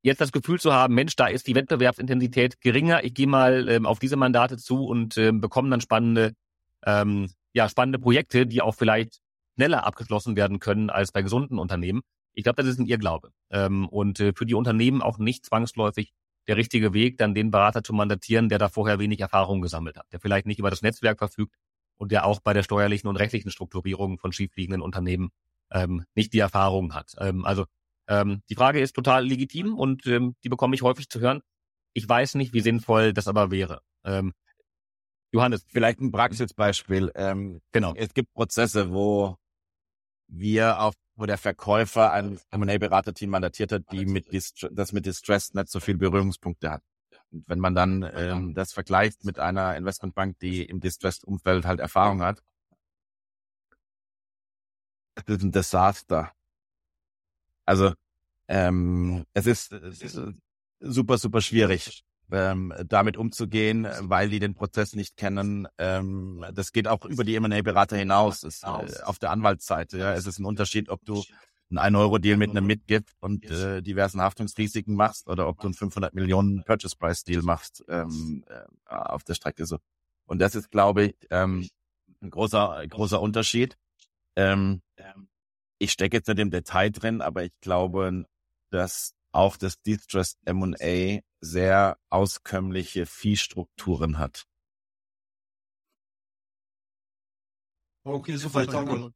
jetzt das Gefühl zu haben, Mensch, da ist die Wettbewerbsintensität geringer, ich gehe mal ähm, auf diese Mandate zu und ähm, bekomme dann spannende, ähm, ja, spannende Projekte, die auch vielleicht schneller abgeschlossen werden können als bei gesunden Unternehmen. Ich glaube, das ist ein Irrglaube. Ähm, und äh, für die Unternehmen auch nicht zwangsläufig der richtige Weg, dann den Berater zu mandatieren, der da vorher wenig Erfahrung gesammelt hat, der vielleicht nicht über das Netzwerk verfügt und der auch bei der steuerlichen und rechtlichen Strukturierung von schiefliegenden Unternehmen ähm, nicht die Erfahrung hat. Ähm, also ähm, die Frage ist total legitim und ähm, die bekomme ich häufig zu hören. Ich weiß nicht, wie sinnvoll das aber wäre. Ähm, Johannes, Vielleicht ein Praxisbeispiel. Ähm, genau. es gibt Prozesse, wo wir auf, wo der Verkäufer ein M&A-Beraterteam mandatiert hat, die mit das mit Distress nicht so viel Berührungspunkte hat. Und wenn man dann ähm, das vergleicht mit einer Investmentbank, die im Distressed-Umfeld halt Erfahrung hat, es ist ein Desaster. Also ähm, es ist, es ist super, super schwierig, ähm, damit umzugehen, weil die den Prozess nicht kennen. Ähm, das geht auch über die M&A-Berater hinaus. Ist, äh, auf der Anwaltsseite. Ja, es ist ein Unterschied, ob du einen 1-Euro-Deal mit einem Mitgift und äh, diversen Haftungsrisiken machst oder ob du einen 500 Millionen Purchase Price Deal machst ähm, äh, auf der Strecke so. Und das ist, glaube ich, ähm, ein großer großer Unterschied. Ähm, ich stecke jetzt nicht im Detail drin, aber ich glaube, dass auch das Distressed M&A sehr auskömmliche Fee-Strukturen hat. Okay, super, danke.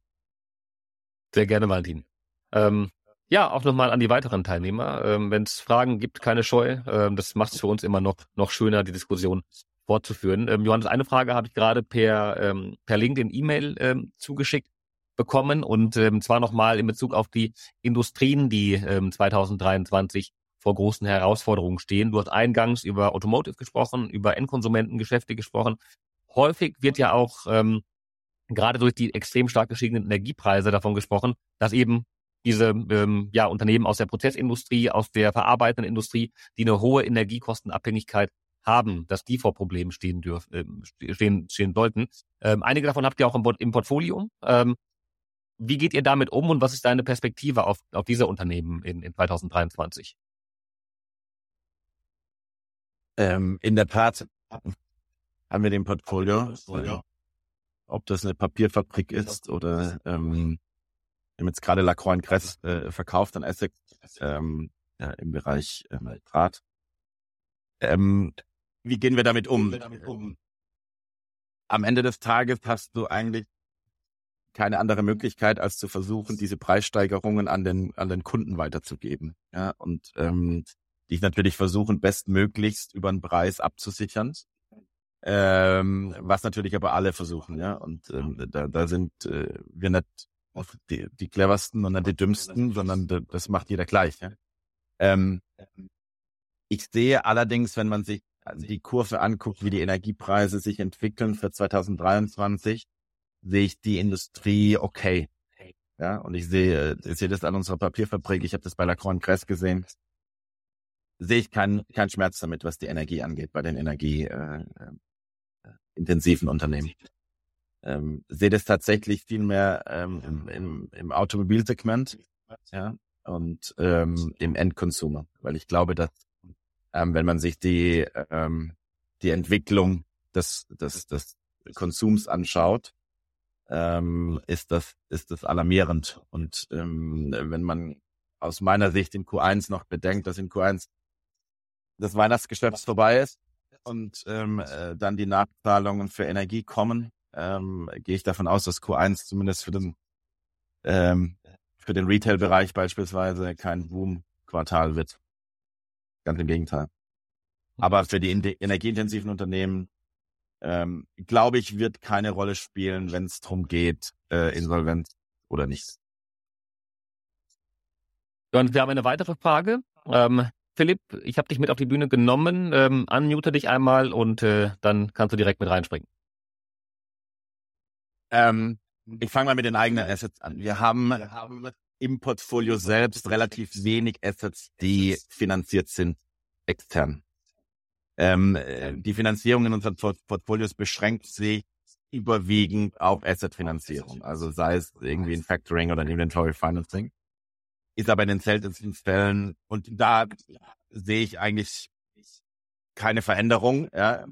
Sehr gerne, Martin. Ähm, ja, auch nochmal an die weiteren Teilnehmer. Ähm, Wenn es Fragen gibt, keine Scheu. Ähm, das macht es für uns immer noch, noch schöner, die Diskussion fortzuführen. Ähm, Johannes, eine Frage habe ich gerade per, ähm, per LinkedIn E-Mail ähm, zugeschickt bekommen und ähm, zwar nochmal in Bezug auf die Industrien, die ähm, 2023 vor großen Herausforderungen stehen. Du hast eingangs über Automotive gesprochen, über Endkonsumentengeschäfte gesprochen. Häufig wird ja auch ähm, gerade durch die extrem stark gestiegenen Energiepreise davon gesprochen, dass eben diese ähm, ja, Unternehmen aus der Prozessindustrie, aus der verarbeitenden Industrie, die eine hohe Energiekostenabhängigkeit haben, dass die vor Problemen stehen dürfen, äh, stehen, stehen sollten. Ähm, einige davon habt ihr auch im, im Portfolio. Ähm, wie geht ihr damit um und was ist deine Perspektive auf, auf diese Unternehmen in, in 2023? Ähm, in der Tat haben wir den Portfolio, äh, ob das eine Papierfabrik ist oder ähm, wir haben jetzt gerade Lacroix Cress äh, verkauft an Essex ähm, ja, im Bereich ähm, Draht. Ähm, wie gehen wir damit um? Am Ende des Tages hast du eigentlich keine andere Möglichkeit, als zu versuchen, diese Preissteigerungen an den, an den Kunden weiterzugeben. Ja, und ähm, die natürlich versuchen, bestmöglichst über den Preis abzusichern. Ähm, was natürlich aber alle versuchen, ja. Und ähm, da, da sind äh, wir nicht die, die cleversten und nicht die dümmsten, sondern das macht jeder gleich. Ja? Ähm, ich sehe allerdings, wenn man sich die Kurve anguckt, wie die Energiepreise sich entwickeln für 2023, sehe ich die Industrie okay. Ja, und ich sehe, ich sehe das an unserer Papierfabrik, ich habe das bei Lacroix Cress gesehen. Sehe ich keinen keinen Schmerz damit, was die Energie angeht, bei den energieintensiven äh, äh Unternehmen ähm, sehe das tatsächlich viel mehr ähm, im, im, im Automobilsegment ja, und ähm, im Endconsumer, weil ich glaube, dass ähm, wenn man sich die ähm, die Entwicklung des des, des Konsums anschaut, ähm, ist das ist das alarmierend und ähm, wenn man aus meiner Sicht in Q1 noch bedenkt, dass in Q1 das Weihnachtsgeschäft vorbei ist und ähm, äh, dann die Nachzahlungen für Energie kommen, ähm, gehe ich davon aus, dass Q1 zumindest für den ähm, für den Retail-Bereich beispielsweise kein Boom-Quartal wird. Ganz im Gegenteil. Aber für die energieintensiven Unternehmen, ähm, glaube ich, wird keine Rolle spielen, wenn es darum geht, äh, insolvent oder nicht. Und wir haben eine weitere Frage. Ähm, Philipp, ich habe dich mit auf die Bühne genommen. Ähm, unmute dich einmal und äh, dann kannst du direkt mit reinspringen. Ähm, ich fange mal mit den eigenen Assets an. Wir haben, wir haben im Portfolio selbst relativ wenig Assets, die finanziert sind extern. Ähm, die Finanzierung in unseren Portfolios beschränkt sich überwiegend auf Asset-Finanzierung. Also sei es irgendwie ein Factoring oder ein Inventory Financing. Ist aber in den seltensten Fällen, und da sehe ich eigentlich keine Veränderung. Ja.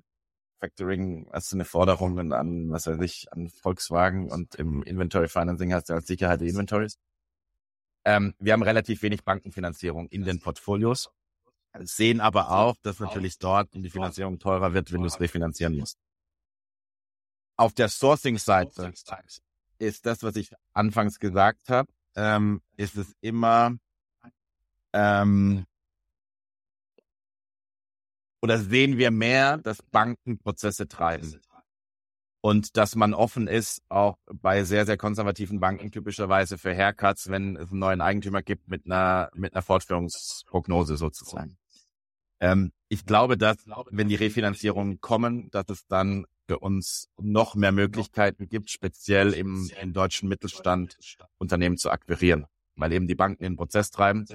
Factoring hast du eine Forderung an, was weiß ich, an Volkswagen und im Inventory Financing hast du als Sicherheit die Inventories. Ähm, wir haben relativ wenig Bankenfinanzierung in den Portfolios, sehen aber auch, dass natürlich dort die Finanzierung teurer wird, wenn du es refinanzieren musst. Auf der Sourcing-Seite ist das, was ich anfangs gesagt habe, ähm, ist es immer ähm, oder sehen wir mehr, dass Banken Prozesse treiben? Und dass man offen ist, auch bei sehr, sehr konservativen Banken typischerweise für Haircuts, wenn es einen neuen Eigentümer gibt mit einer, mit einer Fortführungsprognose sozusagen. Ähm, ich glaube, dass, wenn die Refinanzierungen kommen, dass es dann für uns noch mehr Möglichkeiten gibt, speziell im, im deutschen Mittelstand Unternehmen zu akquirieren, weil eben die Banken den Prozess treiben,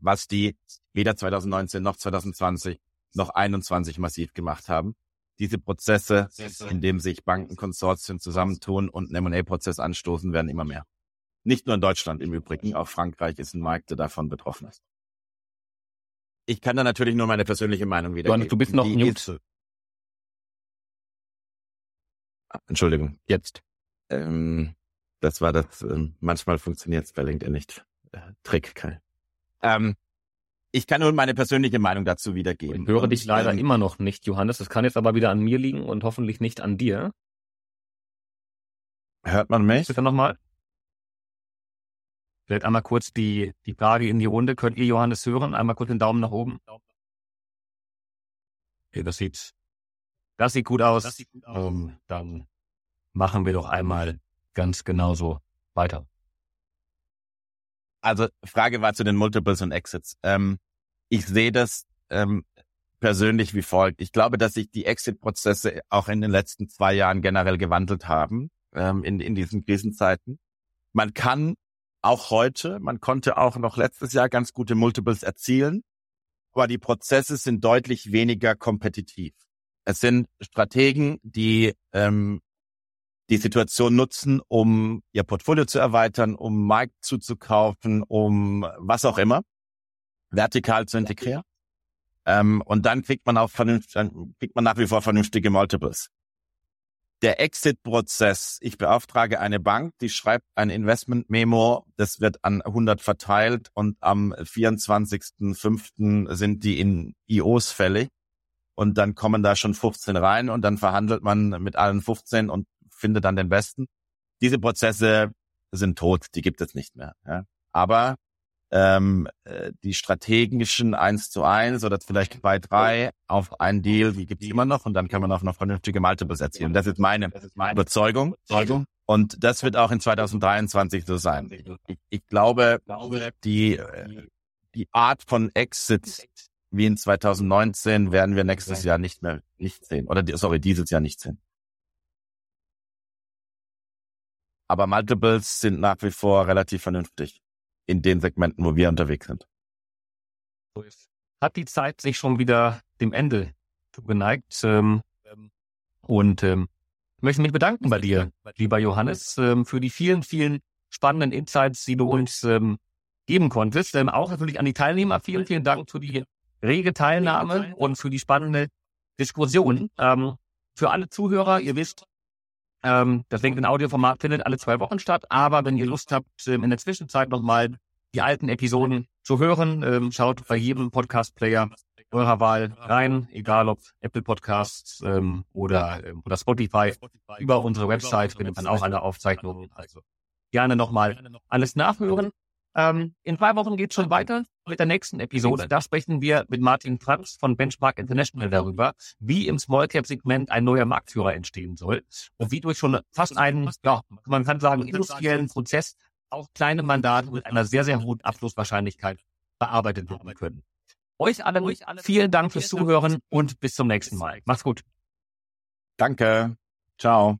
was die weder 2019 noch 2020 noch 21 massiv gemacht haben. Diese Prozesse, in dem sich Bankenkonsortien zusammentun und einen M&A-Prozess anstoßen, werden immer mehr. Nicht nur in Deutschland im Übrigen, auch Frankreich ist ein Markt, der davon betroffen ist. Ich kann da natürlich nur meine persönliche Meinung wiedergeben. Du bist noch Die mute. Ah, Entschuldigung, jetzt. Ähm, Das war das, ähm, manchmal funktioniert es bei LinkedIn nicht. Äh, Trick, Kai. Ähm, ich kann nur meine persönliche Meinung dazu wiedergeben. Ich höre dich leider ähm, immer noch nicht, Johannes. Das kann jetzt aber wieder an mir liegen und hoffentlich nicht an dir. Hört man mich? Bitte nochmal. Vielleicht einmal kurz die, die Frage in die Runde. Könnt ihr Johannes hören? Einmal kurz den Daumen nach oben. Okay, das sieht, das sieht gut aus. Sieht gut aus. Um, ähm, dann machen wir doch einmal ganz genauso weiter. Also Frage war zu den Multiples und Exits. Ähm, ich sehe das ähm, persönlich wie folgt. Ich glaube, dass sich die Exit-Prozesse auch in den letzten zwei Jahren generell gewandelt haben ähm, in, in diesen Krisenzeiten. Man kann auch heute, man konnte auch noch letztes Jahr ganz gute Multiples erzielen, aber die Prozesse sind deutlich weniger kompetitiv. Es sind Strategen, die ähm, die Situation nutzen, um ihr Portfolio zu erweitern, um Markt zuzukaufen, um was auch immer, vertikal zu integrieren. Ähm, und dann kriegt man auch vernünftig, dann kriegt man nach wie vor vernünftige Multiples der Exit-Prozess. Ich beauftrage eine Bank, die schreibt ein Investment-Memo, das wird an 100 verteilt und am 24.05. sind die in IOs fällig und dann kommen da schon 15 rein und dann verhandelt man mit allen 15 und findet dann den besten. Diese Prozesse sind tot, die gibt es nicht mehr. Ja. Aber ähm, äh, die strategischen eins zu eins oder vielleicht zwei, drei auf einen Deal, die gibt's immer noch und dann kann man auch noch vernünftige Multiples erzielen. Das ist meine, das ist meine Überzeugung. Und das wird auch in 2023 so sein. Ich, ich glaube, die, äh, die Art von Exit wie in 2019 werden wir nächstes Jahr nicht mehr nicht sehen. Oder sorry, dieses Jahr nicht sehen. Aber Multiples sind nach wie vor relativ vernünftig in den Segmenten, wo wir unterwegs sind. Hat die Zeit sich schon wieder dem Ende geneigt ähm, und ähm, möchte mich bedanken bei dir, lieber Johannes, ähm, für die vielen, vielen spannenden Insights, die du uns geben konntest. Auch natürlich an die Teilnehmer. Vielen, vielen Dank für die rege Teilnahme und für die spannende Diskussion. Für alle Zuhörer, ihr wisst, ähm, das LinkedIn-Audioformat findet alle zwei Wochen statt. Aber wenn ihr Lust habt, ähm, in der Zwischenzeit nochmal die alten Episoden zu hören, ähm, schaut bei jedem Podcast-Player eurer Wahl rein, egal ob Apple Podcasts ähm, oder, ähm, oder Spotify. Über unsere Website findet man auch eine Aufzeichnung. Also gerne nochmal alles nachhören. Ähm, in zwei Wochen geht es schon weiter mit der nächsten Episode. Da sprechen wir mit Martin Franz von Benchmark International darüber, wie im Small Cap Segment ein neuer Marktführer entstehen soll und wie durch schon fast einen, ja, man kann sagen, industriellen Prozess auch kleine Mandate mit einer sehr, sehr hohen Abschlusswahrscheinlichkeit bearbeitet werden können. Euch allen vielen Dank fürs Zuhören und bis zum nächsten Mal. Macht's gut. Danke. Ciao.